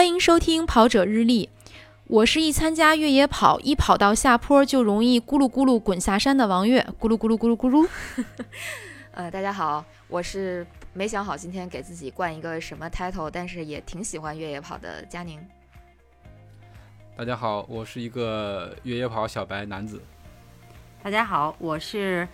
欢迎收听跑者日历。我是一参加越野跑，一跑到下坡就容易咕噜咕噜滚下山的王月，咕噜咕噜咕噜咕噜。呃，大家好，我是没想好今天给自己冠一个什么 title，但是也挺喜欢越野跑的佳宁。大家好，我是一个越野跑小白男子。大家好，我是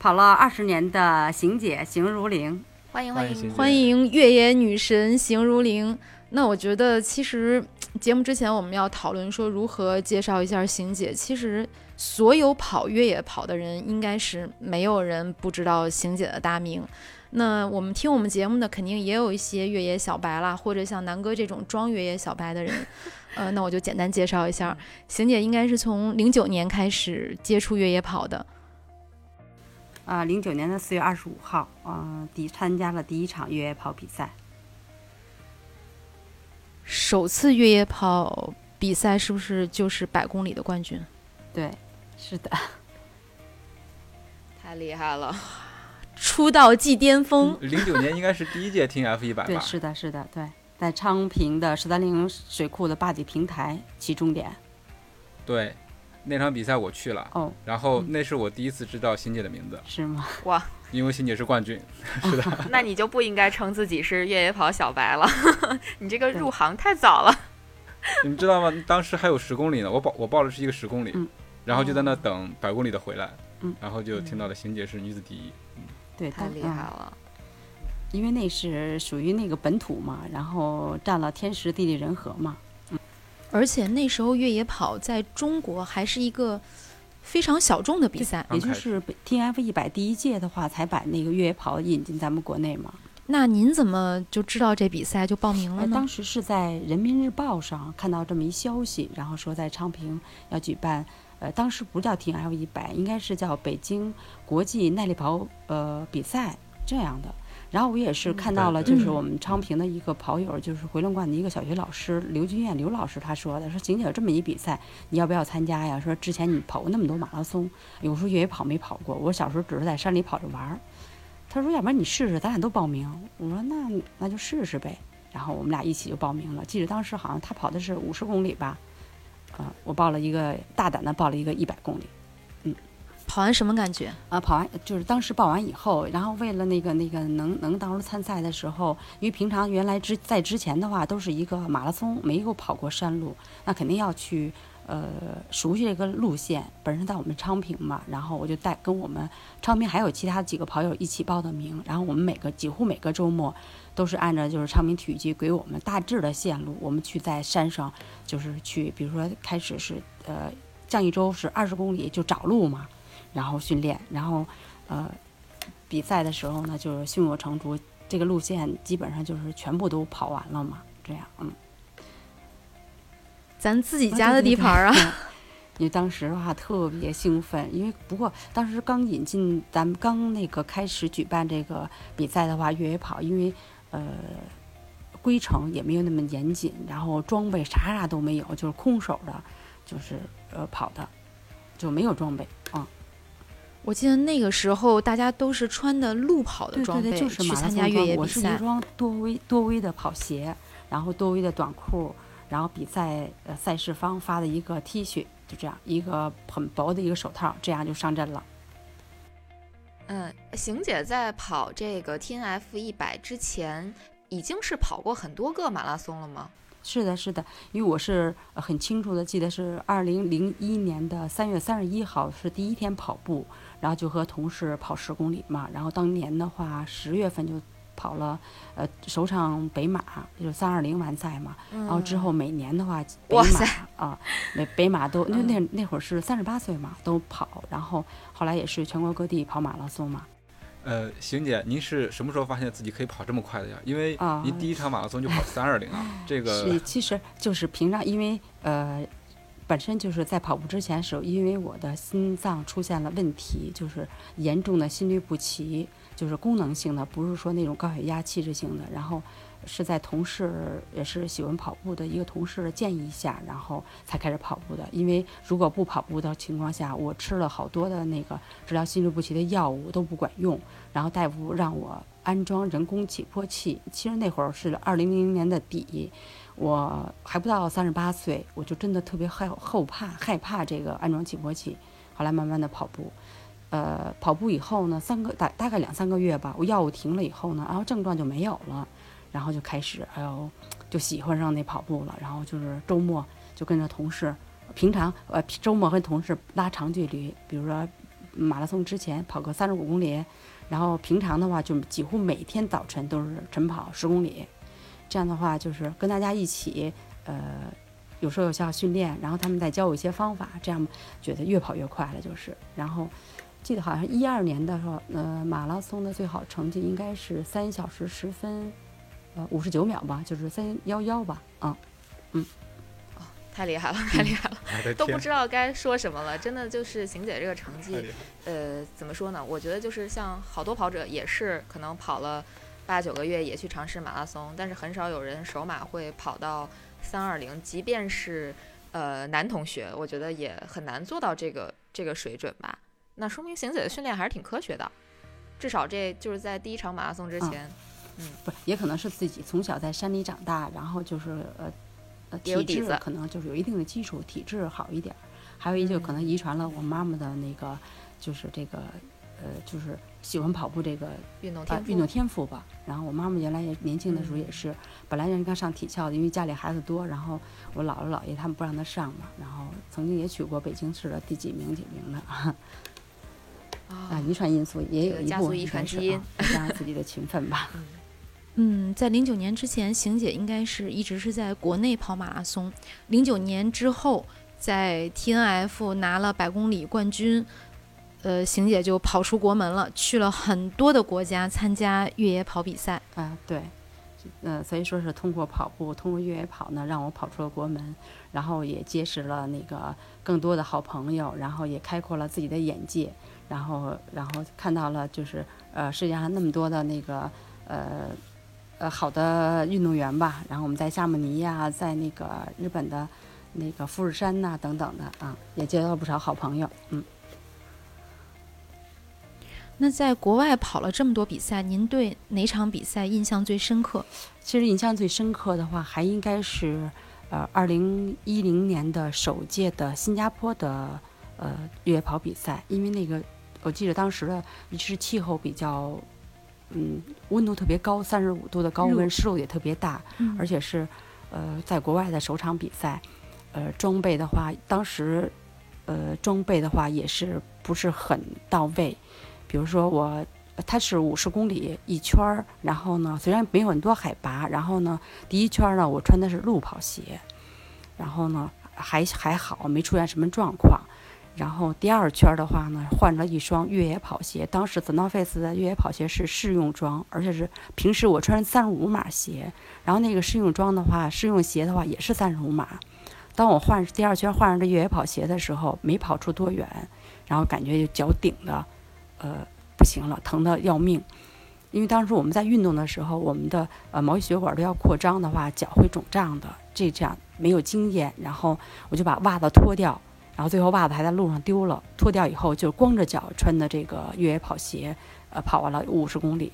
跑了二十年的邢姐邢如玲。欢迎欢迎欢迎越野女神邢如玲。那我觉得，其实节目之前我们要讨论说如何介绍一下邢姐。其实，所有跑越野跑的人，应该是没有人不知道邢姐的大名。那我们听我们节目的，肯定也有一些越野小白啦，或者像南哥这种装越野小白的人。呃，那我就简单介绍一下，邢姐应该是从零九年开始接触越野跑的。啊，零九年的四月二十五号，嗯，第参加了第一场越野跑比赛。首次越野跑比赛是不是就是百公里的冠军？对，是的，太厉害了，出道即巅峰。零九年应该是第一届 T F 一百吧？对，是的，是的，对，在昌平的十三陵水库的坝底平台起终点。对，那场比赛我去了。哦，然后那是我第一次知道欣姐的名字。是吗？哇！因为欣姐是冠军，是的。那你就不应该称自己是越野跑小白了，你这个入行太早了。你们知道吗？当时还有十公里呢，我报我报的是一个十公里，然后就在那等百公里的回来，嗯然后就听到了欣姐是女子第一，对，太厉害了。因为那是属于那个本土嘛，然后占了天时地利人和嘛，嗯，而且那时候越野跑在中国还是一个。非常小众的比赛，也就是 T F 一百第一届的话，才把那个越野跑引进咱们国内嘛。那您怎么就知道这比赛就报名了呢？当时是在人民日报上看到这么一消息，然后说在昌平要举办，呃，当时不叫 T F 一百，应该是叫北京国际耐力跑呃比赛这样的。然后我也是看到了，就是我们昌平的一个跑友，就是回龙观的一个小学老师刘军燕刘老师他说的，说景姐有这么一比赛，你要不要参加呀？说之前你跑过那么多马拉松，有时候越野跑没跑过，我小时候只是在山里跑着玩儿。他说要不然你试试，咱俩都报名。我说那那就试试呗。然后我们俩一起就报名了。记得当时好像他跑的是五十公里吧，呃，我报了一个大胆的报了一个一百公里。跑完什么感觉？啊，跑完就是当时报完以后，然后为了那个那个能能到时候参赛的时候，因为平常原来之在之前的话都是一个马拉松，没有跑过山路，那肯定要去呃熟悉这个路线。本身在我们昌平嘛，然后我就带跟我们昌平还有其他几个跑友一起报的名，然后我们每个几乎每个周末都是按照就是昌平体育局给我们大致的线路，我们去在山上就是去，比如说开始是呃降一周是二十公里就找路嘛。然后训练，然后，呃，比赛的时候呢，就是胸有成竹，这个路线基本上就是全部都跑完了嘛，这样，嗯。咱自己家的地盘啊，因为当时的话特别兴奋，因为不过当时刚引进，咱们刚那个开始举办这个比赛的话，越野跑，因为呃规程也没有那么严谨，然后装备啥啥都没有，就是空手的，就是呃跑的，就没有装备啊。我记得那个时候，大家都是穿的路跑的装备去参加越野比赛。我是一双多威多威的跑鞋，然后多威的短裤，然后比赛呃赛事方发的一个 T 恤，就这样一个很薄的一个手套，这样就上阵了。嗯，邢姐在跑这个 T N F 一百之前，已经是跑过很多个马拉松了吗？是的，是的，因为我是很清楚的记得是二零零一年的三月三十一号是第一天跑步。然后就和同事跑十公里嘛，然后当年的话十月份就跑了，呃，首场北马就是三二零完赛嘛，然后之后每年的话北马啊，北北马都那那那会儿是三十八岁嘛都跑，然后后来也是全国各地跑马拉松嘛。呃，邢姐，您是什么时候发现自己可以跑这么快的呀？因为您第一场马拉松就跑三二零啊，这个是其实就是平常因为呃。本身就是在跑步之前时候，因为我的心脏出现了问题，就是严重的心律不齐，就是功能性的，不是说那种高血压、器质性的。然后，是在同事也是喜欢跑步的一个同事的建议下，然后才开始跑步的。因为如果不跑步的情况下，我吃了好多的那个治疗心律不齐的药物都不管用，然后大夫让我安装人工起搏器。其实那会儿是二零零零年的底，我还不到三十八岁，我就真的特别害后怕害怕这个安装起搏器。后来慢慢的跑步。呃，跑步以后呢，三个大大概两三个月吧，我药物停了以后呢，然后症状就没有了，然后就开始，哎呦，就喜欢上那跑步了。然后就是周末就跟着同事，平常呃周末跟同事拉长距离，比如说马拉松之前跑个三十五公里，然后平常的话就几乎每天早晨都是晨跑十公里，这样的话就是跟大家一起，呃，有说有笑训练，然后他们再教我一些方法，这样觉得越跑越快了，就是，然后。记得好像一二年的时候，呃，马拉松的最好成绩应该是三小时十分，呃，五十九秒吧，就是三幺幺吧，啊，嗯，哦，太厉害了，太厉害了，都不知道该说什么了，真的就是邢姐这个成绩，呃，怎么说呢？我觉得就是像好多跑者也是可能跑了八九个月也去尝试马拉松，但是很少有人首马会跑到三二零，即便是呃男同学，我觉得也很难做到这个这个水准吧。那说明邢姐的训练还是挺科学的，至少这就是在第一场马拉松之前，嗯，不是，也可能是自己从小在山里长大，然后就是呃呃体质可能就是有一定的基础，体质好一点，还有一就可能遗传了我妈妈的那个就是这个呃就是喜欢跑步这个运动天运动天赋吧。然后我妈妈原来也年轻的时候也是，本来人家上体校的，因为家里孩子多，然后我姥姥姥爷他们不让她上嘛，然后曾经也取过北京市的第几名几名的。啊，遗传因素也有一部分，遗传基因，加上自己的 勤奋吧。嗯，嗯在零九年之前，邢姐应该是一直是在国内跑马拉松。零九年之后，在 T N F 拿了百公里冠军，呃，邢姐就跑出国门了，去了很多的国家参加越野跑比赛。啊，对，嗯，所以说是通过跑步，通过越野跑呢，让我跑出了国门，然后也结识了那个更多的好朋友，然后也开阔了自己的眼界。然后，然后看到了，就是呃，世界上那么多的那个呃呃好的运动员吧。然后我们在夏慕尼呀，在那个日本的那个富士山呐等等的啊，也结交了不少好朋友。嗯。那在国外跑了这么多比赛，您对哪场比赛印象最深刻？其实印象最深刻的话，还应该是呃二零一零年的首届的新加坡的呃越野跑比赛，因为那个。我记得当时的是气候比较，嗯，温度特别高，三十五度的高温，湿度也特别大，而且是，呃，在国外的首场比赛，呃，装备的话，当时，呃，装备的话也是不是很到位。比如说我，它是五十公里一圈儿，然后呢，虽然没有很多海拔，然后呢，第一圈呢，我穿的是路跑鞋，然后呢，还还好，没出现什么状况。然后第二圈的话呢，换了一双越野跑鞋。当时 the no Face 的越野跑鞋是试用装，而且是平时我穿三十五码鞋。然后那个试用装的话，试用鞋的话也是三十五码。当我换第二圈换上这越野跑鞋的时候，没跑出多远，然后感觉就脚顶的，呃，不行了，疼的要命。因为当时我们在运动的时候，我们的呃毛细血管都要扩张的话，脚会肿胀的。这这样没有经验，然后我就把袜子脱掉。然后最后袜子还在路上丢了，脱掉以后就光着脚穿的这个越野跑鞋，呃，跑完了五十公里，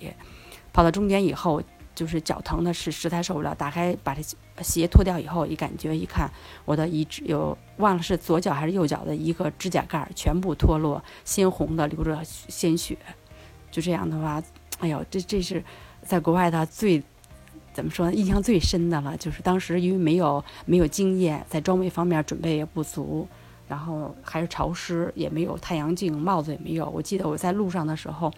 跑到终点以后就是脚疼的是实在受不了，打开把这鞋脱掉以后，一感觉一看，我的一只有忘了是左脚还是右脚的一个指甲盖全部脱落，鲜红的流着鲜血，就这样的话，哎呦，这这是在国外的最怎么说呢？印象最深的了，就是当时因为没有没有经验，在装备方面准备也不足。然后还是潮湿，也没有太阳镜，帽子也没有。我记得我在路上的时候，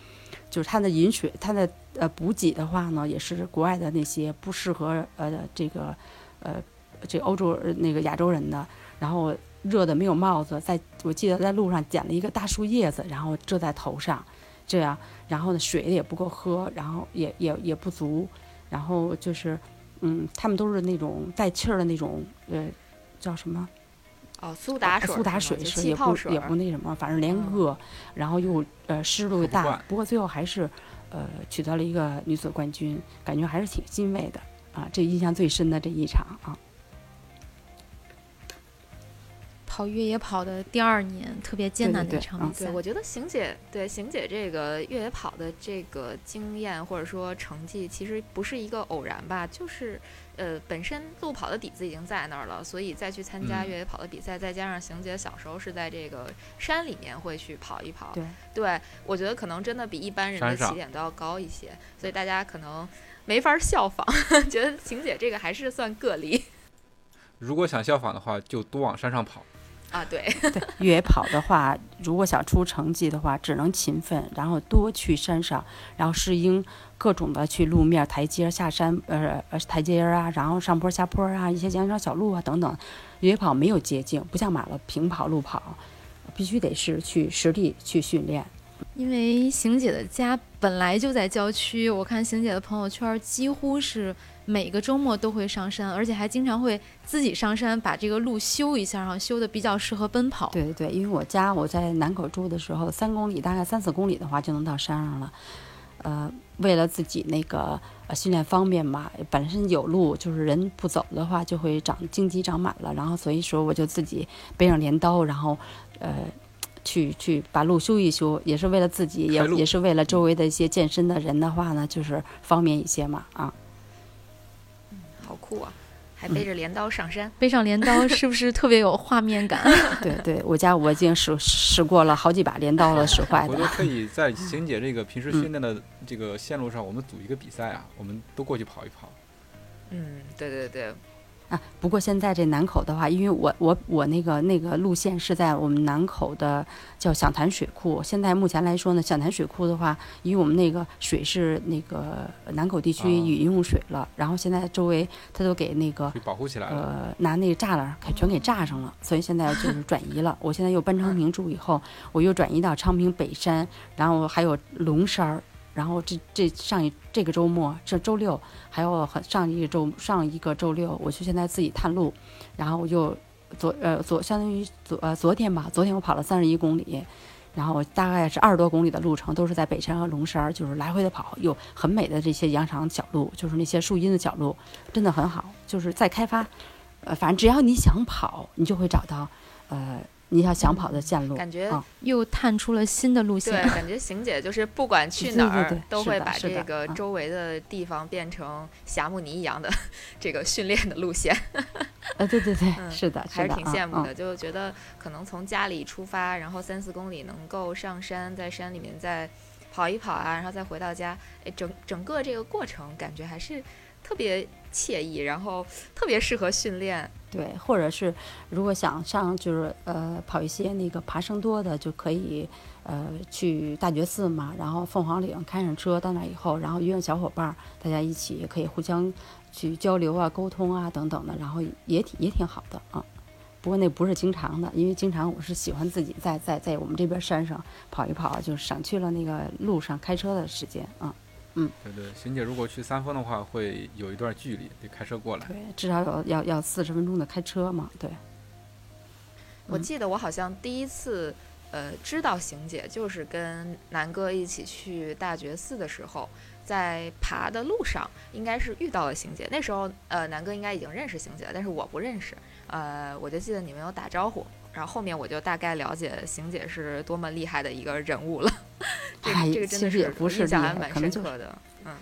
就是它的饮水，它的呃补给的话呢，也是国外的那些不适合呃这个呃这欧洲那个亚洲人的。然后热的没有帽子，在我记得在路上捡了一个大树叶子，然后遮在头上，这样，然后呢水也不够喝，然后也也也不足，然后就是嗯，他们都是那种带气儿的那种呃叫什么？哦，苏打水，苏打水是也不也不那什么，反正连饿，然后又呃湿度大，不过最后还是呃取得了一个女子冠军，感觉还是挺欣慰的。啊，这印象最深的这一场啊。跑越野跑的第二年，特别艰难的一场比赛。我觉得邢姐对邢姐这个越野跑的这个经验或者说成绩，其实不是一个偶然吧？就是呃，本身路跑的底子已经在那儿了，所以再去参加越野跑的比赛，再加上邢姐小时候是在这个山里面会去跑一跑，对，对我觉得可能真的比一般人的起点都要高一些，所以大家可能没法效仿，觉得邢姐这个还是算个例。如果想效仿的话，就多往山上跑。啊，对对，越野跑的话，如果想出成绩的话，只能勤奋，然后多去山上，然后适应各种的去路面台阶下山，呃呃台阶啊，然后上坡下坡啊，一些羊肠小路啊等等。越野跑没有捷径，不像马了平跑路跑，必须得是去实地去训练。因为邢姐的家本来就在郊区，我看邢姐的朋友圈几乎是。每个周末都会上山，而且还经常会自己上山把这个路修一下，然后修的比较适合奔跑。对对对，因为我家我在南口住的时候，三公里大概三四公里的话就能到山上了。呃，为了自己那个训练方便嘛，本身有路，就是人不走的话就会长荆棘长满了，然后所以说我就自己背上镰刀，然后呃去去把路修一修，也是为了自己，也也是为了周围的一些健身的人的话呢，就是方便一些嘛啊。好酷啊！还背着镰刀上山，背上镰刀是不是特别有画面感？对对，我家我已经使使过了好几把镰刀了，使坏的。我觉得可以在 邢姐这个平时训练的这个线路上，我们组一个比赛啊，我们都过去跑一跑。嗯，对对对。啊，不过现在这南口的话，因为我我我那个那个路线是在我们南口的叫响潭水库。现在目前来说呢，响潭水库的话，因为我们那个水是那个南口地区饮用水了，然后现在周围它都给那个保护起来了，呃，拿那个栅栏给全给炸上了，所以现在就是转移了。我现在又搬昌平住以后，我又转移到昌平北山，然后还有龙山儿。然后这这上一这个周末，这周六还有很上一周上一个周六，我就现在自己探路，然后我就昨呃昨相当于昨呃昨天吧，昨天我跑了三十一公里，然后大概是二十多公里的路程，都是在北山和龙山，就是来回的跑，有很美的这些羊肠小路，就是那些树荫的小路，真的很好，就是在开发，呃，反正只要你想跑，你就会找到，呃。你要想跑的线路，感觉又探出了新的路线。对，感觉邢姐就是不管去哪儿，都会把这个周围的地方变成霞慕尼一样的 这个训练的路线。呃，对对对，是的，还是挺羡慕的。就觉得可能从家里出发，然后三四公里能够上山，在山里面再跑一跑啊，然后再回到家，哎，整整个这个过程感觉还是特别惬意，然后特别适合训练。对，或者是如果想上就是呃跑一些那个爬升多的，就可以呃去大觉寺嘛，然后凤凰岭开上车到那以后，然后约上小伙伴，大家一起也可以互相去交流啊、沟通啊等等的，然后也挺也挺好的啊。不过那不是经常的，因为经常我是喜欢自己在在在我们这边山上跑一跑，就省去了那个路上开车的时间啊。嗯，对对，邢姐如果去三峰的话，会有一段距离，得开车过来。对，至少有要要四十分钟的开车嘛。对。我记得我好像第一次呃知道邢姐，就是跟南哥一起去大觉寺的时候，在爬的路上，应该是遇到了邢姐。那时候呃南哥应该已经认识邢姐了，但是我不认识。呃，我就记得你们有打招呼。然后后面我就大概了解邢姐是多么厉害的一个人物了。这个这个其实也不是厉害，可能就的。嗯，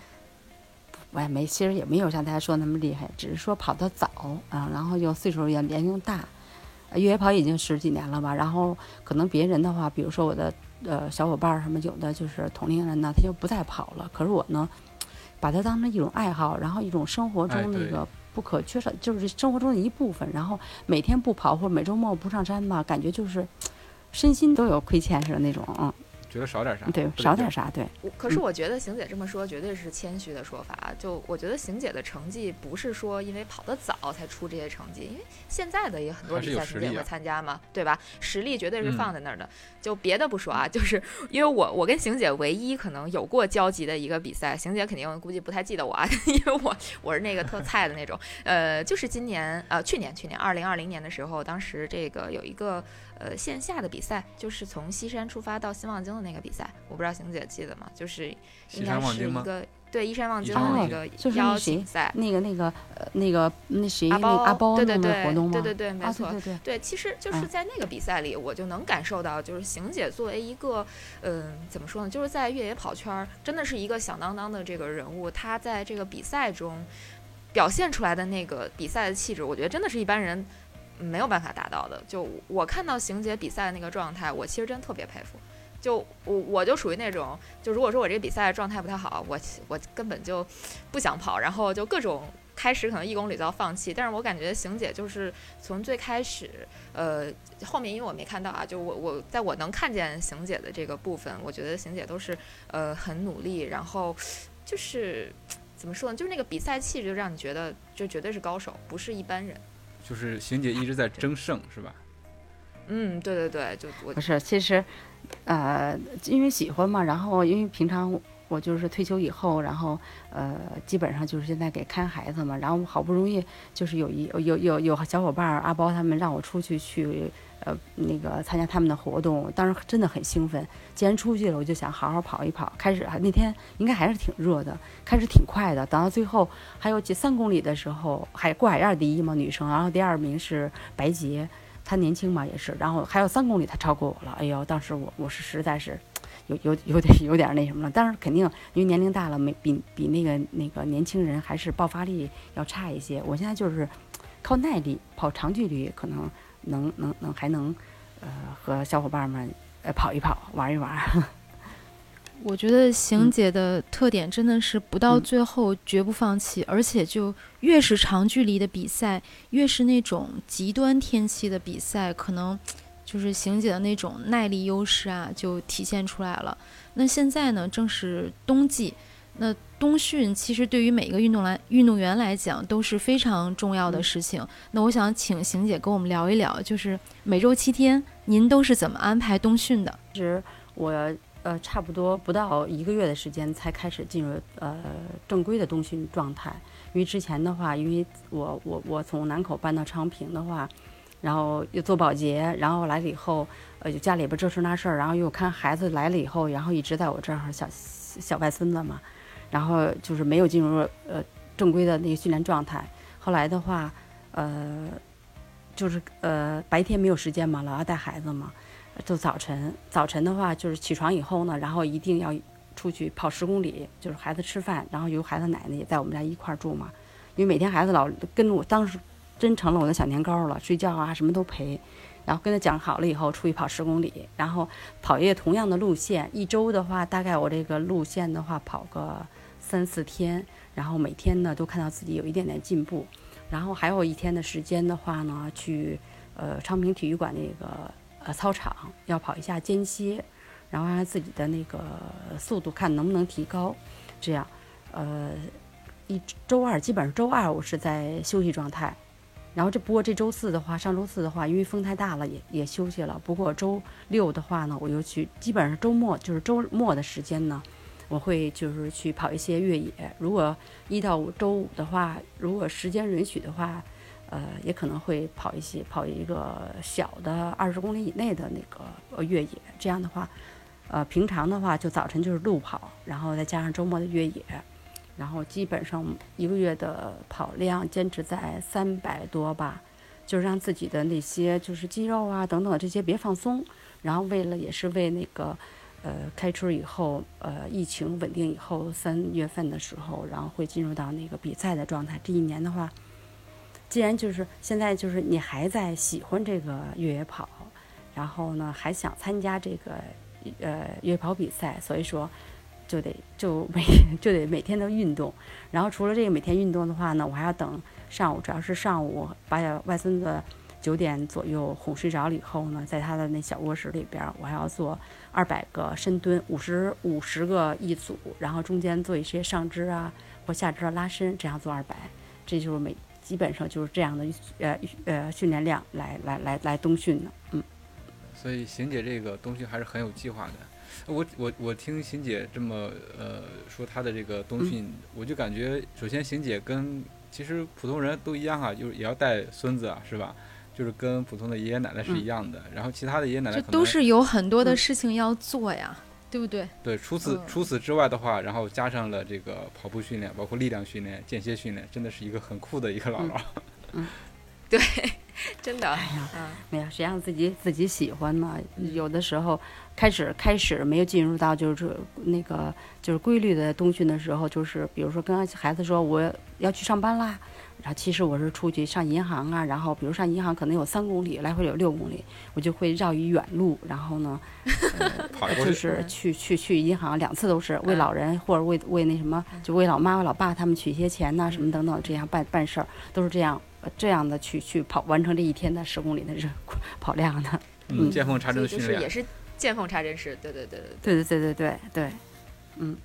我也没，其实也没有像大家说那么厉害，只是说跑得早啊，然后又岁数也年龄大，越野跑已经十几年了吧。然后可能别人的话，比如说我的呃小伙伴什么，有的就是同龄人呢，他就不再跑了。可是我呢，把它当成一种爱好，然后一种生活中那个。不可缺少，就是生活中的一部分。然后每天不跑或者每周末不上山吧，感觉就是身心都有亏欠似的那种，嗯。觉得少点啥？对，少点啥？对。可是我觉得邢姐这么说绝对是谦虚的说法。就我觉得邢姐的成绩不是说因为跑得早才出这些成绩，因为现在的也很多比赛邢姐会参加嘛，对吧？实力绝对是放在那儿的。就别的不说啊，就是因为我我跟邢姐唯一可能有过交集的一个比赛，邢姐肯定估计不太记得我，啊，因为我我是那个特菜的那种。呃，就是今年呃去年去年二零二零年的时候，当时这个有一个。呃，线下的比赛就是从西山出发到新望京的那个比赛，我不知道邢姐记得吗？就是应该是一个对，依山望京的那个邀请赛，那个那个呃那个那谁那阿包对对对活动吗？对对对，没错，对对对，其实就是在那个比赛里，我就能感受到，就是邢姐作为一个，嗯，怎么说呢，就是在越野跑圈儿，真的是一个响当当的这个人物，她在这个比赛中表现出来的那个比赛的气质，我觉得真的是一般人没有办法达到的。就我看到邢姐比赛的那个状态，我其实真特别佩服。就我我就属于那种，就如果说我这个比赛状态不太好，我我根本就不想跑，然后就各种开始可能一公里就要放弃。但是我感觉邢姐就是从最开始，呃，后面因为我没看到啊，就我我在我能看见邢姐的这个部分，我觉得邢姐都是呃很努力，然后就是怎么说呢，就是那个比赛气质就让你觉得就绝对是高手，不是一般人。就是邢姐一直在争胜，是吧？嗯，对对对，就我不是，其实。呃，因为喜欢嘛，然后因为平常我就是退休以后，然后呃，基本上就是现在给看孩子嘛，然后好不容易就是有一有有有小伙伴阿包他们让我出去去呃那个参加他们的活动，当时真的很兴奋。既然出去了，我就想好好跑一跑。开始那天应该还是挺热的，开始挺快的，等到最后还有几三公里的时候，海过海燕第一嘛，女生，然后第二名是白洁。她年轻嘛，也是，然后还有三公里，她超过我了。哎呦，当时我我是实在是有有有点有点那什么了。但是肯定因为年龄大了，没比比那个那个年轻人还是爆发力要差一些。我现在就是靠耐力跑长距离，可能能能能还能呃和小伙伴们呃跑一跑玩一玩。我觉得邢姐的特点真的是不到最后绝不放弃，而且就越是长距离的比赛，越是那种极端天气的比赛，可能就是邢姐的那种耐力优势啊就体现出来了。那现在呢，正是冬季，那冬训其实对于每一个运动来运动员来讲都是非常重要的事情。那我想请邢姐跟我们聊一聊，就是每周七天，您都是怎么安排冬训的？其实我。呃，差不多不到一个月的时间才开始进入呃正规的冬训状态。因为之前的话，因为我我我从南口搬到昌平的话，然后又做保洁，然后来了以后，呃，家里边这事那事儿，然后又看孩子来了以后，然后一直在我这儿小小外孙子嘛，然后就是没有进入呃正规的那个训练状态。后来的话，呃，就是呃白天没有时间嘛，老要带孩子嘛。就早晨，早晨的话就是起床以后呢，然后一定要出去跑十公里，就是孩子吃饭，然后由孩子奶奶也在我们家一块儿住嘛。因为每天孩子老跟着我，当时真成了我的小年糕了，睡觉啊什么都陪。然后跟他讲好了以后，出去跑十公里，然后跑一个同样的路线，一周的话，大概我这个路线的话跑个三四天，然后每天呢都看到自己有一点点进步。然后还有一天的时间的话呢，去呃昌平体育馆那个。呃，操场要跑一下间歇，然后让自己的那个速度看能不能提高，这样，呃，一周二基本上周二我是在休息状态，然后这不过这周四的话，上周四的话，因为风太大了也也休息了。不过周六的话呢，我又去，基本上周末就是周末的时间呢，我会就是去跑一些越野。如果一到五周五的话，如果时间允许的话。呃，也可能会跑一些，跑一个小的二十公里以内的那个越野。这样的话，呃，平常的话就早晨就是路跑，然后再加上周末的越野，然后基本上一个月的跑量坚持在三百多吧，就是让自己的那些就是肌肉啊等等这些别放松。然后为了也是为那个呃开春以后，呃疫情稳定以后三月份的时候，然后会进入到那个比赛的状态。这一年的话。既然就是现在，就是你还在喜欢这个越野跑，然后呢还想参加这个呃越野跑比赛，所以说就得就每就得每天都运动。然后除了这个每天运动的话呢，我还要等上午，主要是上午把外孙子九点左右哄睡着了以后呢，在他的那小卧室里边，我还要做二百个深蹲，五十五十个一组，然后中间做一些上肢啊或下肢的拉伸，这样做二百，这就是每。基本上就是这样的，呃呃，训练量来来来来冬训的，嗯。所以邢姐这个冬训还是很有计划的。我我我听邢姐这么呃说她的这个冬训，我就感觉首先邢姐跟其实普通人都一样啊，就是也要带孙子啊，是吧？就是跟普通的爷爷奶奶是一样的。然后其他的爷爷奶奶都是有很多的事情要做呀。对不对？对，除此除此之外的话，然后加上了这个跑步训练，包括力量训练、间歇训练，真的是一个很酷的一个姥姥。嗯，对，真的。哎呀，没有，谁让自己自己喜欢呢？有的时候开始开始没有进入到就是那个就是规律的冬训的时候，就是比如说跟孩子说我要去上班啦。然后其实我是出去上银行啊，然后比如上银行可能有三公里，来回有六公里，我就会绕一远路，然后呢，就是去去去银行两次都是为老人或者为为那什么，就为老妈为老爸他们取一些钱呐什么等等这样办办事儿，都是这样这样的去去跑完成这一天的十公里的这 跑量的。嗯，见缝插针训练。也是见缝插针式，对对对。对对对对对对对，嗯。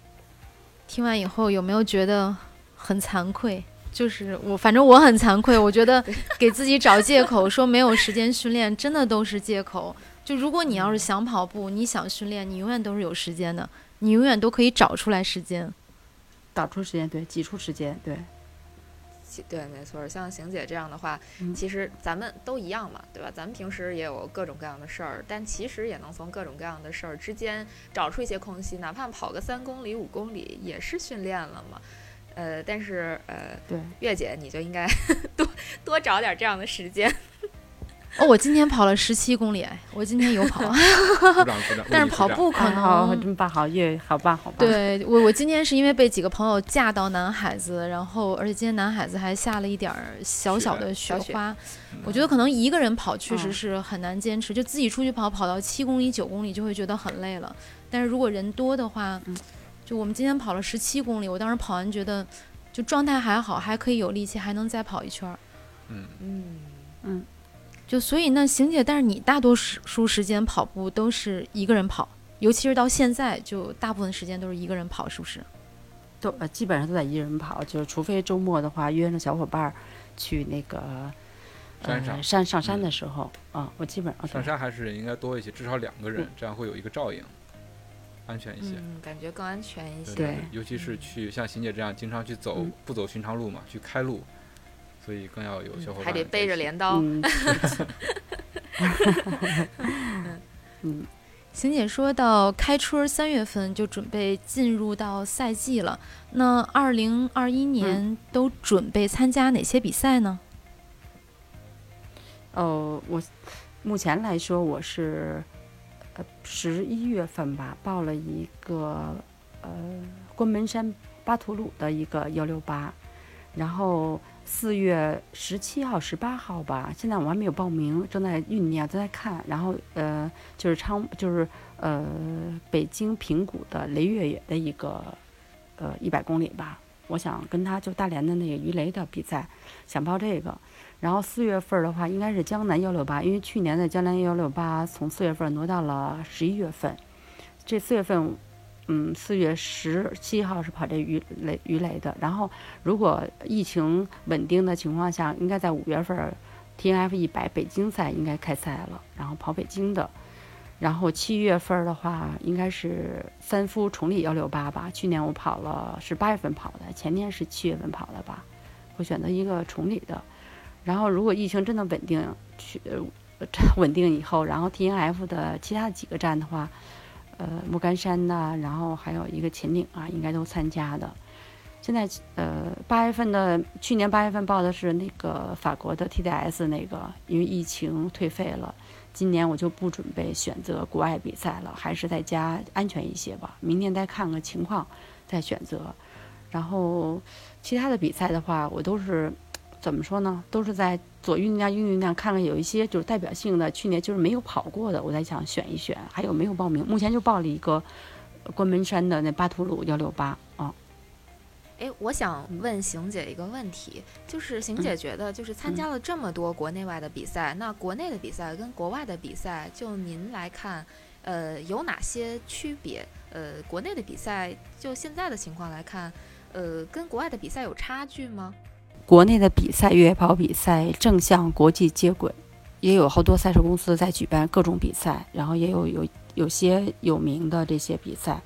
听完以后有没有觉得很惭愧？就是我，反正我很惭愧。我觉得 给自己找借口说没有时间训练，真的都是借口。就如果你要是想跑步，你想训练，你永远都是有时间的，你永远都可以找出来时间，找出时间，对，挤出时间，对，对，没错。像邢姐这样的话，其实咱们都一样嘛，对吧？咱们平时也有各种各样的事儿，但其实也能从各种各样的事儿之间找出一些空隙，哪怕跑个三公里、五公里，也是训练了嘛。呃，但是呃，对，月姐你就应该 多多找点这样的时间。哦，我今天跑了十七公里，我今天有跑，但是跑步可能好真棒，好月好棒，好棒。对我，我今天是因为被几个朋友架到南海子，然后而且今天南海子还下了一点小小的雪花，我觉得可能一个人跑确实是很难坚持，就自己出去跑，跑到七公里、九公里就会觉得很累了，但是如果人多的话。就我们今天跑了十七公里，我当时跑完觉得，就状态还好，还可以有力气，还能再跑一圈儿。嗯。嗯。嗯，就所以那邢姐，但是你大多数时间跑步都是一个人跑，尤其是到现在，就大部分时间都是一个人跑，是不是？都呃基本上都在一人跑，就是除非周末的话约上小伙伴儿去那个山上。山上山的时候啊，我基本上上山还是人应该多一些，至少两个人，这样会有一个照应。安全一些，嗯，感觉更安全一些。对，尤其是去像邢姐这样经常去走不走寻常路嘛，去开路，所以更要有小伙伴。还得背着镰刀。嗯，邢姐说到开春三月份就准备进入到赛季了，那二零二一年都准备参加哪些比赛呢？哦，我目前来说我是。呃，十一月份吧，报了一个呃关门山巴图鲁的一个幺六八，然后四月十七号、十八号吧，现在我还没有报名，正在酝酿，正在看。然后呃，就是昌，就是呃北京平谷的雷越野的一个呃一百公里吧，我想跟他就大连的那个鱼雷的比赛，想报这个。然后四月份的话，应该是江南幺六八，因为去年的江南幺六八从四月份挪到了十一月份。这四月份，嗯，四月十七号是跑这鱼雷鱼雷的。然后，如果疫情稳定的情况下，应该在五月份，T N F 一百北京赛应该开赛了，然后跑北京的。然后七月份的话，应该是三夫崇礼幺六八吧。去年我跑了是八月份跑的，前年是七月份跑的吧。我选择一个崇礼的。然后，如果疫情真的稳定，去呃稳定以后，然后 T N F 的其他几个站的话，呃，莫干山呐，然后还有一个秦岭啊，应该都参加的。现在，呃，八月份的去年八月份报的是那个法国的 T D S 那个，因为疫情退费了，今年我就不准备选择国外比赛了，还是在家安全一些吧。明年再看个情况再选择。然后其他的比赛的话，我都是。怎么说呢？都是在左酝酿、右酝酿，看看有一些就是代表性的，去年就是没有跑过的，我在想选一选。还有没有报名？目前就报了一个关门山的那巴图鲁幺六八啊。哎，我想问邢姐一个问题，就是邢姐觉得，就是参加了这么多国内外的比赛，那国内的比赛跟国外的比赛，就您来看，呃，有哪些区别？呃，国内的比赛就现在的情况来看，呃，跟国外的比赛有差距吗？国内的比赛，越野跑比赛正向国际接轨，也有好多赛事公司在举办各种比赛，然后也有有有些有名的这些比赛。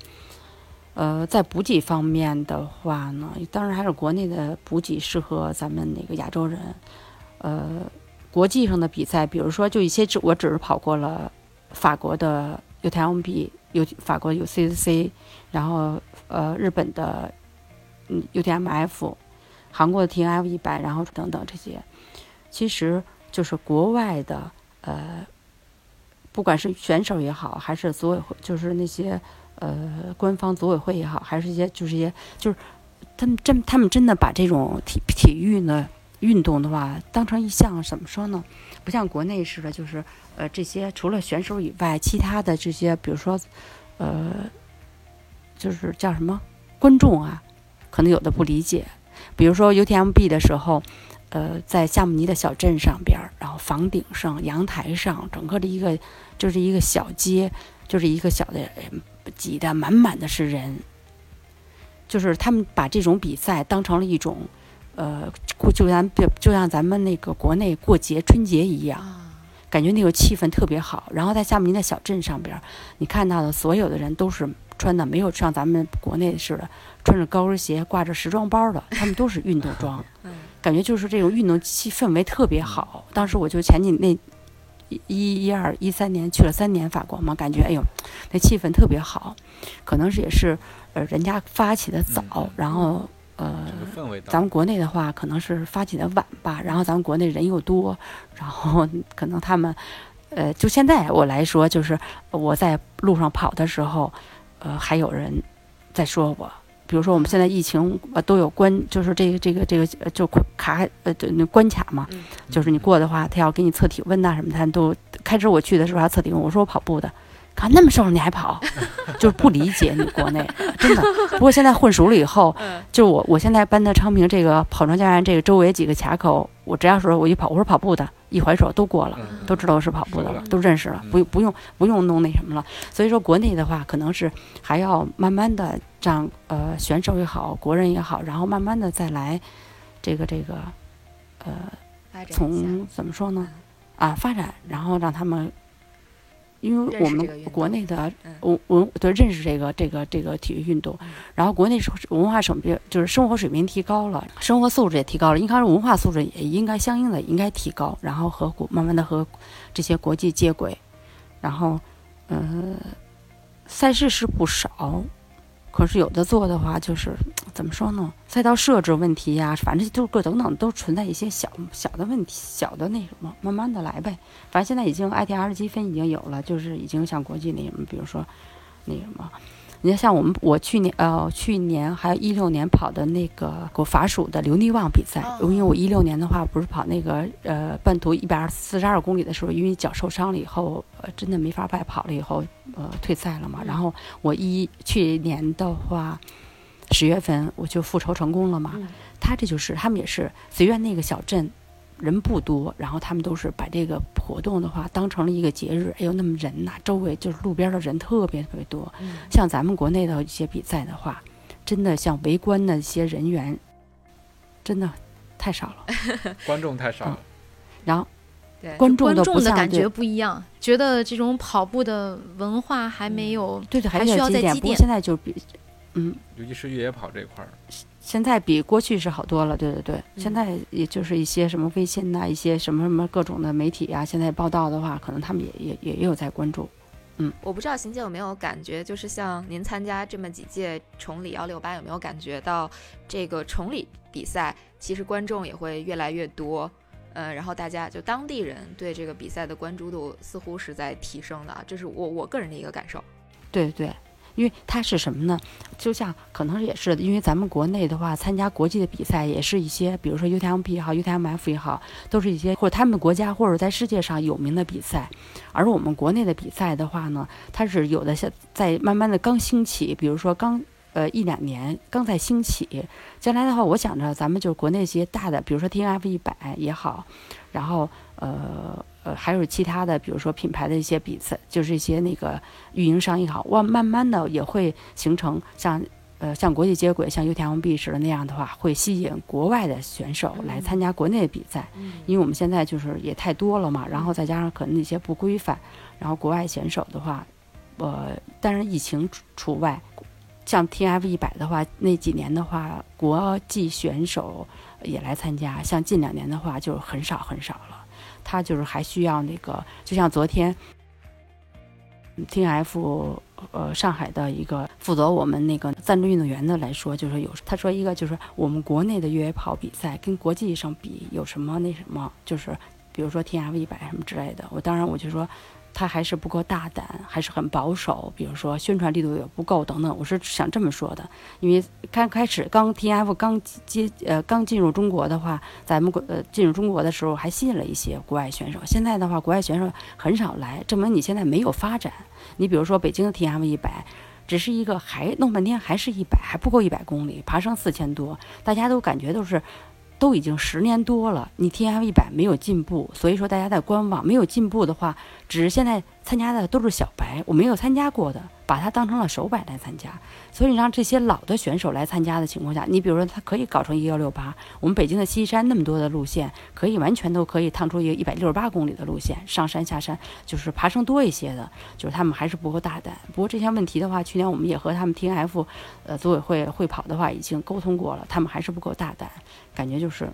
呃，在补给方面的话呢，当然还是国内的补给适合咱们那个亚洲人。呃，国际上的比赛，比如说就一些只我只是跑过了法国的 UTMB 有法国有 CCC，然后呃日本的嗯 UTMF，韩国的 T F 一百，然后等等这些，其实就是国外的呃，不管是选手也好，还是组委会，就是那些呃官方组委会也好，还是一些就是一些就是他们真他们真的把这种体体育呢运动的话当成一项怎么说呢？不像国内似的，就是呃这些除了选手以外，其他的这些比如说呃就是叫什么观众啊，可能有的不理解。比如说 UTMB 的时候，呃，在夏姆尼的小镇上边儿，然后房顶上、阳台上，整个的一个就是一个小街，就是一个小的挤得满满的是人，就是他们把这种比赛当成了一种，呃，就像就像咱们那个国内过节春节一样，感觉那个气氛特别好。然后在夏姆尼的小镇上边儿，你看到的所有的人都是穿的没有像咱们国内似的。穿着高跟鞋，挂着时装包的，他们都是运动装，感觉就是这种运动气氛围特别好。当时我就前几那一一二一三年去了三年法国嘛，感觉哎呦，那气氛特别好。可能是也是呃人家发起的早，然后呃咱们国内的话可能是发起的晚吧。然后咱们国内人又多，然后 可能他们呃就现在我来说，就是我在路上跑的时候，呃还有人在说我。比如说，我们现在疫情呃都有关，就是这个这个这个就卡呃那关卡嘛，就是你过的话，他要给你测体温呐什么，他都开始我去的时候还测体温，我说我跑步的，看那么瘦了你还跑，就是不理解你国内真的。不过现在混熟了以后，就我我现在搬到昌平这个跑庄家园这个周围几个卡口，我只要说我一跑，我说跑步的。一回手都过了，都知道我是跑步的了，都认识了，不不用不用弄那什么了。所以说国内的话，可能是还要慢慢的让呃选手也好，国人也好，然后慢慢的再来这个这个呃从怎么说呢？啊发展，然后让他们。因为我们国内的文文对认识这个这个这个体育运动，然后国内是文化水平就是生活水平提高了，生活素质也提高了，应该是文化素质也应该相应的应该提高，然后和国慢慢的和这些国际接轨，然后呃赛事是不少。可是有的做的话，就是 怎么说呢？赛道设置问题呀，反正就是各等等都存在一些小小的问题，小的那什么，慢慢的来呗。反正现在已经 ITR 积分已经有了，就是已经像国际那什么，比如说那什么。你看，像我们我去年呃去年还有一六年跑的那个国法属的留尼旺比赛，因为我一六年的话不是跑那个呃半途一百二四十二公里的时候，因为脚受伤了以后，呃真的没法再跑了，以后呃退赛了嘛。然后我一去年的话十月份我就复仇成功了嘛。他这就是他们也是随愿那个小镇。人不多，然后他们都是把这个活动的话当成了一个节日。哎呦，那么人呐，周围就是路边的人特别特别多。像咱们国内的一些比赛的话，真的像围观的一些人员，真的太少了，观众太少了。然后，观众的感觉不一样，觉得这种跑步的文化还没有，对对，还需要再积淀。现在就比，嗯，尤其是越野跑这块儿。现在比过去是好多了，对对对。现在也就是一些什么微信呐，一些什么什么各种的媒体呀，现在报道的话，可能他们也也也有在关注。嗯，我不知道邢姐有没有感觉，就是像您参加这么几届崇礼幺六八，有没有感觉到这个崇礼比赛其实观众也会越来越多？呃，然后大家就当地人对这个比赛的关注度似乎是在提升的，这是我我个人的一个感受。对对。因为它是什么呢？就像可能也是因为咱们国内的话，参加国际的比赛也是一些，比如说 UTMB 也好，UTMF 也好，都是一些或者他们国家或者在世界上有名的比赛。而我们国内的比赛的话呢，它是有的像在慢慢的刚兴起，比如说刚呃一两年刚在兴起。将来的话，我想着咱们就是国内一些大的，比如说 TNF 一百也好，然后呃。呃，还有其他的，比如说品牌的一些比赛，就是一些那个运营商也好，哇，慢慢的也会形成像呃像国际接轨，像 UTMB 似的那样的话，会吸引国外的选手来参加国内的比赛。因为我们现在就是也太多了嘛，然后再加上可能那些不规范，然后国外选手的话，呃，当然疫情除外，像 TF 一百的话，那几年的话，国际选手也来参加，像近两年的话，就很少很少了。他就是还需要那个，就像昨天，T F 呃上海的一个负责我们那个赞助运动员的来说，就是有他说一个就是我们国内的越野跑比赛跟国际上比有什么那什么，就是比如说 T F 一百什么之类的。我当然我就说。他还是不够大胆，还是很保守。比如说宣传力度也不够等等，我是想这么说的。因为刚开始刚 T F 刚接呃刚进入中国的话，咱们国呃进入中国的时候还吸引了一些国外选手。现在的话，国外选手很少来，证明你现在没有发展。你比如说北京的 T F 一百，只是一个还弄半天还是一百，还不够一百公里，爬升四千多，大家都感觉都是。都已经十年多了，你 T F 一百没有进步，所以说大家在观望。没有进步的话，只是现在参加的都是小白，我没有参加过的。把它当成了手摆来参加，所以你让这些老的选手来参加的情况下，你比如说他可以搞成一幺六八，我们北京的西山那么多的路线，可以完全都可以趟出一个一百六十八公里的路线，上山下山就是爬升多一些的，就是他们还是不够大胆。不过这些问题的话，去年我们也和他们 T N F，呃组委会会跑的话已经沟通过了，他们还是不够大胆，感觉就是，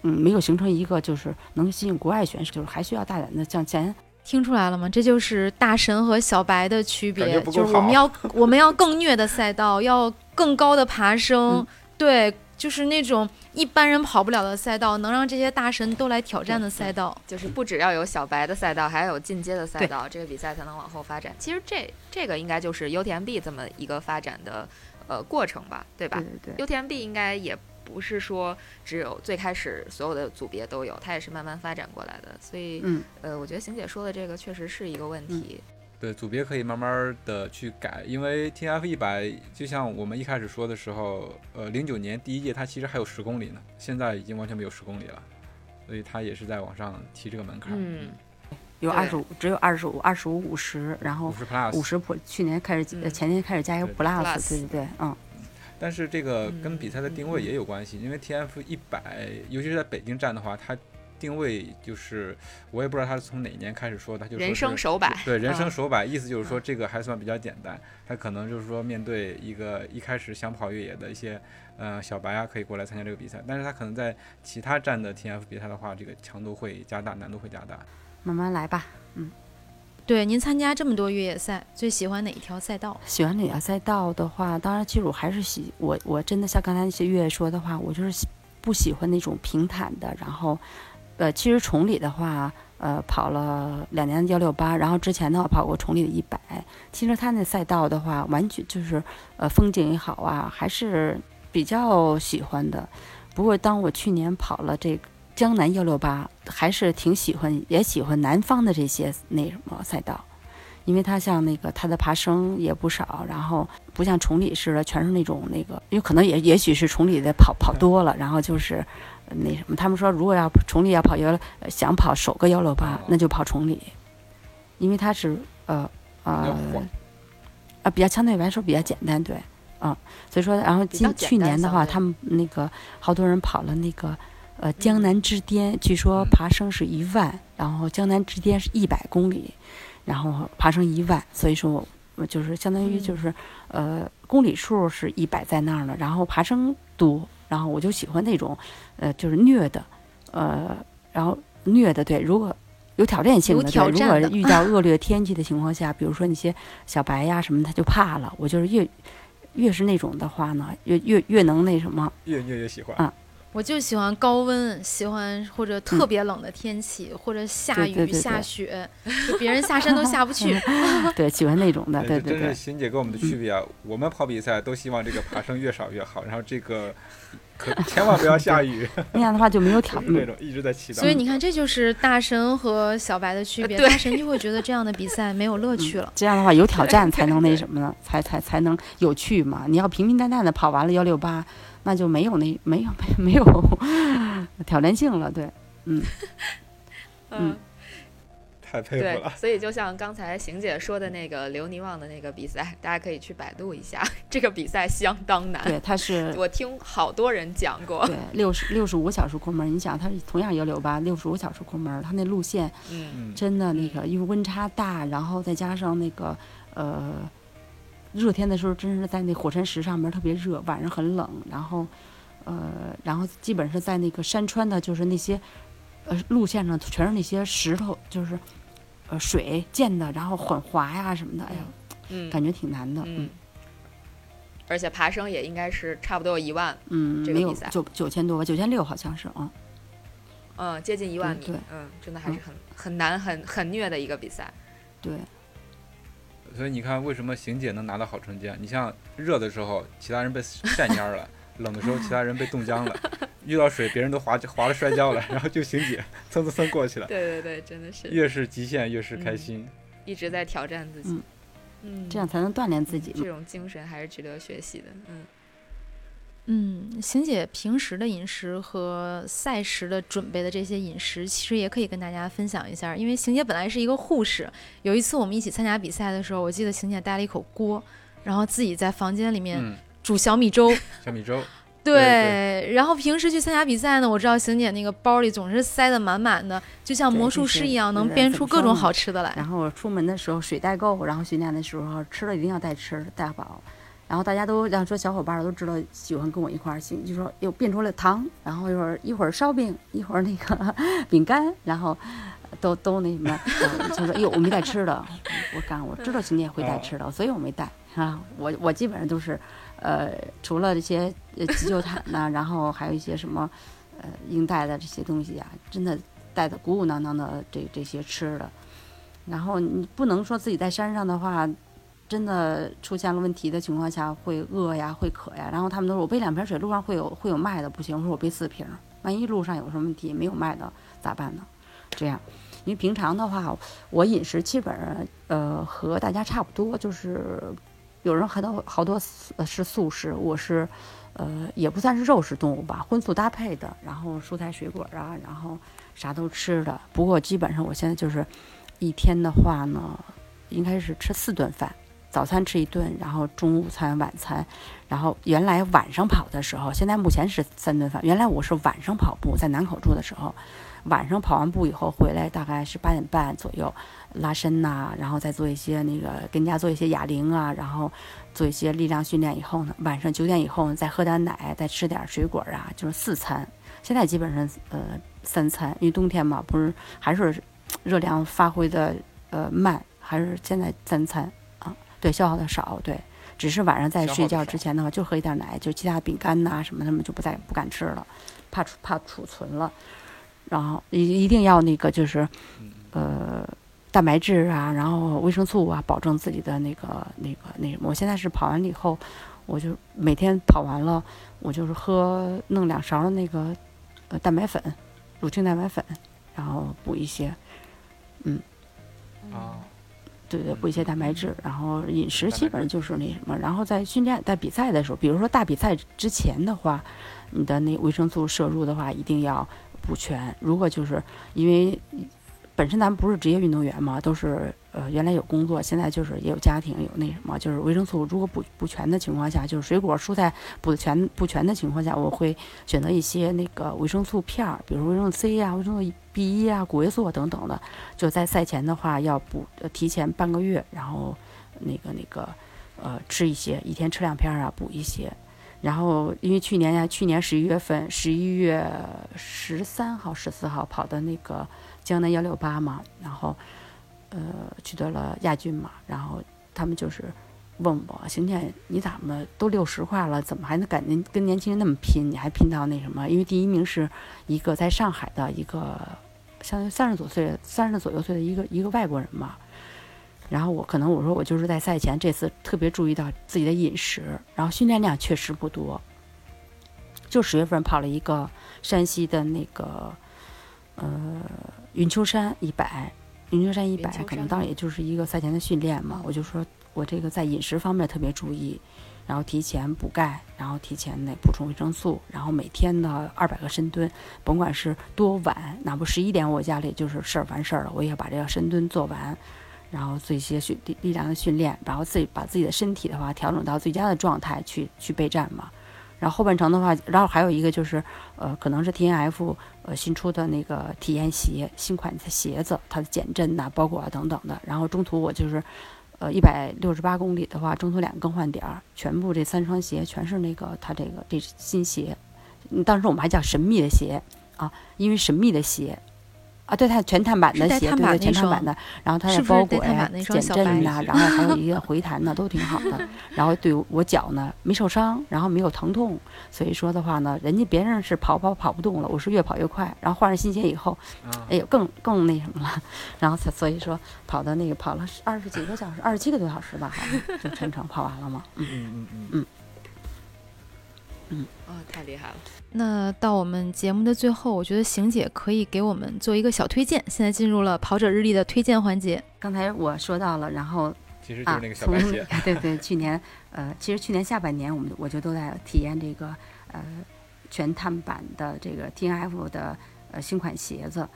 嗯，没有形成一个就是能吸引国外选手，就是还需要大胆的向前。听出来了吗？这就是大神和小白的区别，就是我们要 我们要更虐的赛道，要更高的爬升，对，就是那种一般人跑不了的赛道，能让这些大神都来挑战的赛道，就是不只要有小白的赛道，还要有进阶的赛道，这个比赛才能往后发展。其实这这个应该就是 UTMB 这么一个发展的呃过程吧，对吧？对对对，UTMB 应该也。不是说只有最开始所有的组别都有，它也是慢慢发展过来的。所以，呃，我觉得邢姐说的这个确实是一个问题。对，组别可以慢慢的去改，因为 T F 一百就像我们一开始说的时候，呃，零九年第一届它其实还有十公里呢，现在已经完全没有十公里了，所以它也是在往上提这个门槛。嗯，有二十五，只有二十五，二十五五十，然后五十 plus，五十普，去年开始，前年开始加一个 plus，对对对，嗯。但是这个跟比赛的定位也有关系，因为 T F 一百，尤其是在北京站的话，它定位就是我也不知道它是从哪年开始说的，就人生首摆，对人生首摆，意思就是说这个还算比较简单，它可能就是说面对一个一开始想跑越野的一些呃小白啊，可以过来参加这个比赛，但是它可能在其他站的 T F 比赛的话，这个强度会加大，难度会加大，慢慢来吧，嗯。对，您参加这么多越野赛，最喜欢哪一条赛道？喜欢哪条赛道的话，当然，其实我还是喜我，我真的像刚才那些越野说的话，我就是不喜欢那种平坦的。然后，呃，其实崇礼的话，呃，跑了两年幺六八，然后之前的话跑过崇礼的一百。其实它那赛道的话，完全就是呃风景也好啊，还是比较喜欢的。不过，当我去年跑了这个。江南幺六八还是挺喜欢，也喜欢南方的这些那什么赛道，因为它像那个它的爬升也不少，然后不像崇礼似的全是那种那个，因为可能也也许是崇礼的跑跑多了，然后就是那什么，他们说如果要崇礼要跑幺想跑首个幺六八，那就跑崇礼，因为它是呃呃啊比较相对来说比较简单，对，嗯，所以说然后今去年的话，他们那个好多人跑了那个。呃，江南之巅，据说爬升是一万，然后江南之巅是一百公里，然后爬升一万，所以说就是相当于就是，呃，公里数是一百在那儿了，然后爬升多，然后我就喜欢那种，呃，就是虐的，呃，然后虐的对，如果有挑战性的，对，如果遇到恶劣天气的情况下，比如说那些小白呀什么，他就怕了。我就是越越是那种的话呢，越越越能那什么，越越越喜欢啊。我就喜欢高温，喜欢或者特别冷的天气，或者下雨下雪，就别人下山都下不去。对，喜欢那种的。对对对。这是欣姐跟我们的区别啊！我们跑比赛都希望这个爬升越少越好，然后这个可千万不要下雨。那样的话就没有挑 那种一直在祈祷。所以你看，这就是大神和小白的区别。大神就会觉得这样的比赛没有乐趣了。这样的话有挑战才能那什么呢？才才才能有趣嘛！你要平平淡淡的跑完了幺六八。那就没有那没有没没有挑战性了，对，嗯嗯，太佩服了。所以就像刚才邢姐说的那个刘尼旺的那个比赛，大家可以去百度一下，这个比赛相当难。对，它是我听好多人讲过。对，六十六十五小时空门，你想它同样幺六八，六十五小时空门，它那路线，嗯，真的那个因为温差大，然后再加上那个呃。热天的时候，真是在那火山石上面特别热，晚上很冷。然后，呃，然后基本是在那个山川的，就是那些，呃，路线上全是那些石头，就是，呃，水溅的，然后很滑呀什么的。哎呀，嗯，感觉挺难的，嗯。而且爬升也应该是差不多有一万，嗯，没有九九千多吧，九千六好像是啊，嗯，接近一万米，嗯，真的还是很很难、很很虐的一个比赛，对。所以你看，为什么邢姐能拿到好成绩啊？你像热的时候，其他人被晒蔫了；冷的时候，其他人被冻僵了；遇到水，别人都滑 滑了摔跤了，然后就邢姐蹭蹭蹭过去了。对对对，真的是。越是极限，越是开心。一直在挑战自己。嗯，这样才能锻炼自己。这种精神还是值得学习的。嗯嗯，邢姐平时的饮食和赛时的准备的这些饮食，其实也可以跟大家分享一下。因为邢姐本来是一个护士，有一次我们一起参加比赛的时候，我记得邢姐带了一口锅，然后自己在房间里面煮小米粥。小米粥。对，然后平时去参加比赛呢，我知道邢姐那个包里总是塞得满满的，就像魔术师一样，能编出各种好吃的来。然后出门的时候水带够，然后训练的时候吃了一定要带吃带饱。然后大家都让说小伙伴都知道喜欢跟我一块儿行，就说又变出了糖，然后一会儿一会儿烧饼，一会儿那个 饼干，然后都都那什么，就说哎哟我没带吃的，我干我知道兄弟会带吃的，所以我没带啊，我我基本上都是。呃，除了这些急救毯呢，然后还有一些什么，呃，应带的这些东西啊，真的带的鼓鼓囊囊的这这些吃的。然后你不能说自己在山上的话，真的出现了问题的情况下会饿呀，会渴呀。然后他们都说我背两瓶水，路上会有会有卖的，不行，我说我背四瓶，万一路上有什么问题没有卖的咋办呢？这样，因为平常的话，我饮食基本上呃和大家差不多，就是。有人很多好多是素食，我是，呃，也不算是肉食动物吧，荤素搭配的，然后蔬菜水果啊，然后啥都吃的。不过基本上我现在就是一天的话呢，应该是吃四顿饭，早餐吃一顿，然后中午餐、晚餐，然后原来晚上跑的时候，现在目前是三顿饭。原来我是晚上跑步，在南口住的时候。晚上跑完步以后回来，大概是八点半左右拉伸呐，然后再做一些那个跟家做一些哑铃啊，然后做一些力量训练以后呢，晚上九点以后呢再喝点奶，再吃点水果啊，就是四餐。现在基本上呃三餐，因为冬天嘛，不是还是热量发挥的呃慢，还是现在三餐，对，消耗的少，对，只是晚上在睡觉之前的话就喝一点奶，就其他饼干呐什么什么就不再不敢吃了，怕储怕储存了。然后一一定要那个就是，呃，蛋白质啊，然后维生素啊，保证自己的那个那个那什么。我现在是跑完了以后，我就每天跑完了，我就是喝弄两勺的那个呃蛋白粉，乳清蛋白粉，然后补一些，嗯，啊，对对，补一些蛋白质，然后饮食基本上就是那什么。然后在训练在比赛的时候，比如说大比赛之前的话，你的那维生素摄入的话，一定要。补全，如果就是因为本身咱们不是职业运动员嘛，都是呃原来有工作，现在就是也有家庭，有那什么，就是维生素如果补补全的情况下，就是水果蔬菜补全补全的情况下，我会选择一些那个维生素片儿，比如维生素 C 呀、维生素 B 一啊、谷维素等等的，就在赛前的话要补，提前半个月，然后那个那个呃吃一些，一天吃两片啊，补一些。然后，因为去年呀，去年十一月份，十一月十三号、十四号跑的那个江南幺六八嘛，然后，呃，取得了亚军嘛。然后他们就是问我：“邢姐，你咋么都六十块了，怎么还能赶跟跟年轻人那么拼？你还拼到那什么？因为第一名是一个在上海的一个，相当于三十多岁、三十左右岁的一个一个外国人嘛。”然后我可能我说我就是在赛前这次特别注意到自己的饮食，然后训练量确实不多。就十月份跑了一个山西的那个呃云丘山一百，云丘山一百可能当然也就是一个赛前的训练嘛。我就说我这个在饮食方面特别注意，然后提前补钙，然后提前那补充维生素，然后每天的二百个深蹲，甭管是多晚，哪怕十一点我家里就是事儿完事儿了，我也要把这个深蹲做完。然后做一些训力力量的训练，然后自己把自己的身体的话调整到最佳的状态去去备战嘛。然后后半程的话，然后还有一个就是，呃，可能是 T N F 呃新出的那个体验鞋，新款的鞋子，它的减震呐、包裹啊等等的。然后中途我就是，呃，一百六十八公里的话，中途两个更换点儿，全部这三双鞋全是那个他这个这新鞋。当时我们还叫神秘的鞋啊，因为神秘的鞋。啊，对，它全碳板的鞋，对对，全碳板的，然后它的包裹呀、减震呐，然后还有一个回弹呢，都挺好的。然后对我脚呢没受伤，然后没有疼痛，所以说的话呢，人家别人是跑跑跑不动了，我是越跑越快。然后换上新鞋以后，哎呦，更更那什么了。然后才所以说跑的那个跑了二十几个小时，二十七个多小时吧，好像就全程跑完了嘛。嗯嗯嗯嗯嗯。嗯，哦，太厉害了。那到我们节目的最后，我觉得邢姐可以给我们做一个小推荐。现在进入了跑者日历的推荐环节。刚才我说到了，然后其实就是那个小白鞋。对对，去年呃，其实去年下半年我们我就都在体验这个呃全碳板的这个 T N F 的呃新款鞋子。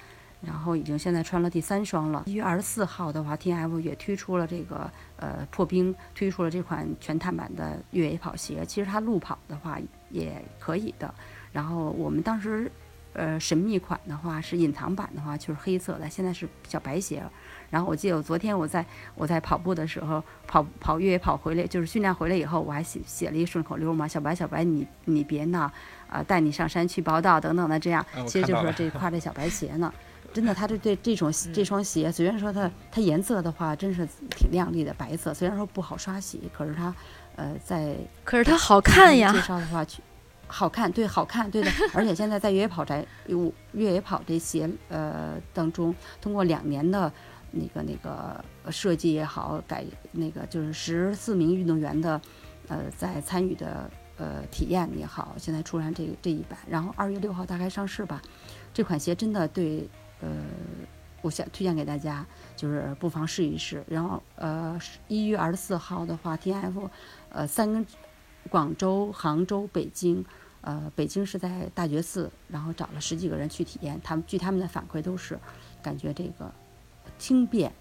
然后已经现在穿了第三双了。一月二十四号的话，T F 也推出了这个呃破冰，推出了这款全碳板的越野跑鞋。其实它路跑的话也可以的。然后我们当时呃神秘款的话是隐藏版的话就是黑色的，现在是小白鞋。然后我记得我昨天我在我在跑步的时候跑跑越野跑回来，就是训练回来以后，我还写写了一顺口溜嘛，小白小白你你别闹啊，带你上山去报道等等的这样，其实就是说这挎这小白鞋呢。真的，它这对这种这双鞋，虽然说它它颜色的话，真是挺亮丽的白色。虽然说不好刷洗，可是它，呃，在可是它好看呀。介绍的话，去好看，对，好看，对的。而且现在在越野跑宅有越野跑这鞋呃当中，通过两年的那个那个设计也好，改那个就是十四名运动员的呃在参与的呃体验也好，现在出来这这一版，然后二月六号大概上市吧。这款鞋真的对。呃，我想推荐给大家，就是不妨试一试。然后，呃，一月二十四号的话，T F，呃，三个广州、杭州、北京，呃，北京是在大觉寺，然后找了十几个人去体验，他们据他们的反馈都是感觉这个轻便，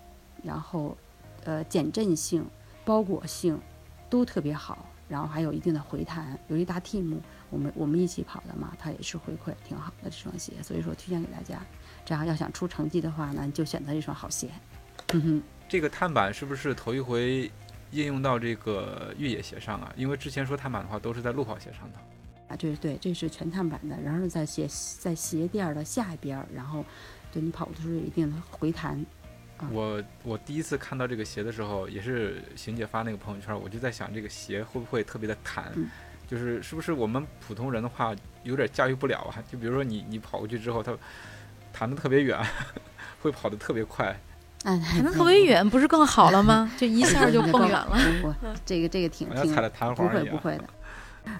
然后呃减震性、包裹性都特别好，然后还有一定的回弹。有一大 team，我们我们一起跑的嘛，他也是回馈挺好的这双鞋，所以说推荐给大家。这样要想出成绩的话呢，就选择一双好鞋。嗯哼，这个碳板是不是头一回应用到这个越野鞋上啊？因为之前说碳板的话都是在路跑鞋上的。啊，对对，这是全碳板的，然后在鞋在鞋垫的下一边，然后对你跑的时候有一定的回弹。我我第一次看到这个鞋的时候，也是邢姐发那个朋友圈，我就在想这个鞋会不会特别的弹，就是是不是我们普通人的话有点驾驭不了啊？就比如说你你跑过去之后，它。弹的特别远，会跑得特别快。嗯，弹的特别远，不是更好了吗？就一下就蹦远了。不，这个这个挺挺不会不会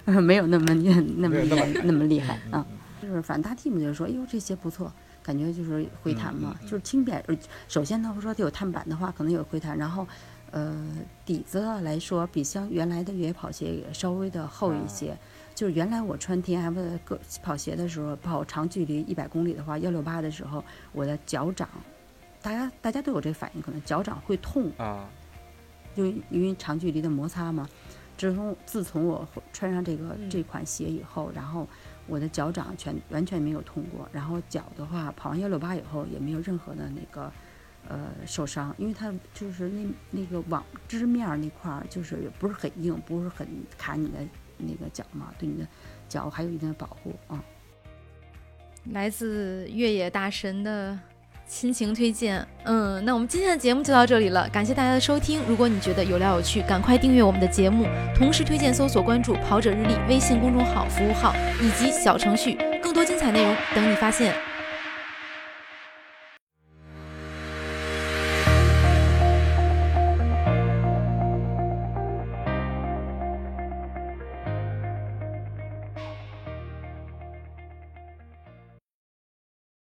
的，没有那么那么那么厉害啊。就是反正大 team 就是说，哎呦这些不错，感觉就是回弹嘛，就是轻便。首先他说它有碳板的话，可能有回弹，然后呃底子来说，比像原来的越野跑鞋也稍微的厚一些。就是原来我穿 T F 的个跑鞋的时候，跑长距离一百公里的话，幺六八的时候，我的脚掌，大家大家都有这反应，可能脚掌会痛啊，就因为长距离的摩擦嘛。自从自从我穿上这个这款鞋以后，然后我的脚掌全完全没有痛过，然后脚的话跑完幺六八以后也没有任何的那个呃受伤，因为它就是那那个网织面那块儿就是不是很硬，不是很卡你的。那个脚嘛，对你的脚还有一定的保护啊。来自越野大神的亲情推荐，嗯，那我们今天的节目就到这里了，感谢大家的收听。如果你觉得有料有趣，赶快订阅我们的节目，同时推荐搜索关注“跑者日历”微信公众号、服务号以及小程序，更多精彩内容等你发现。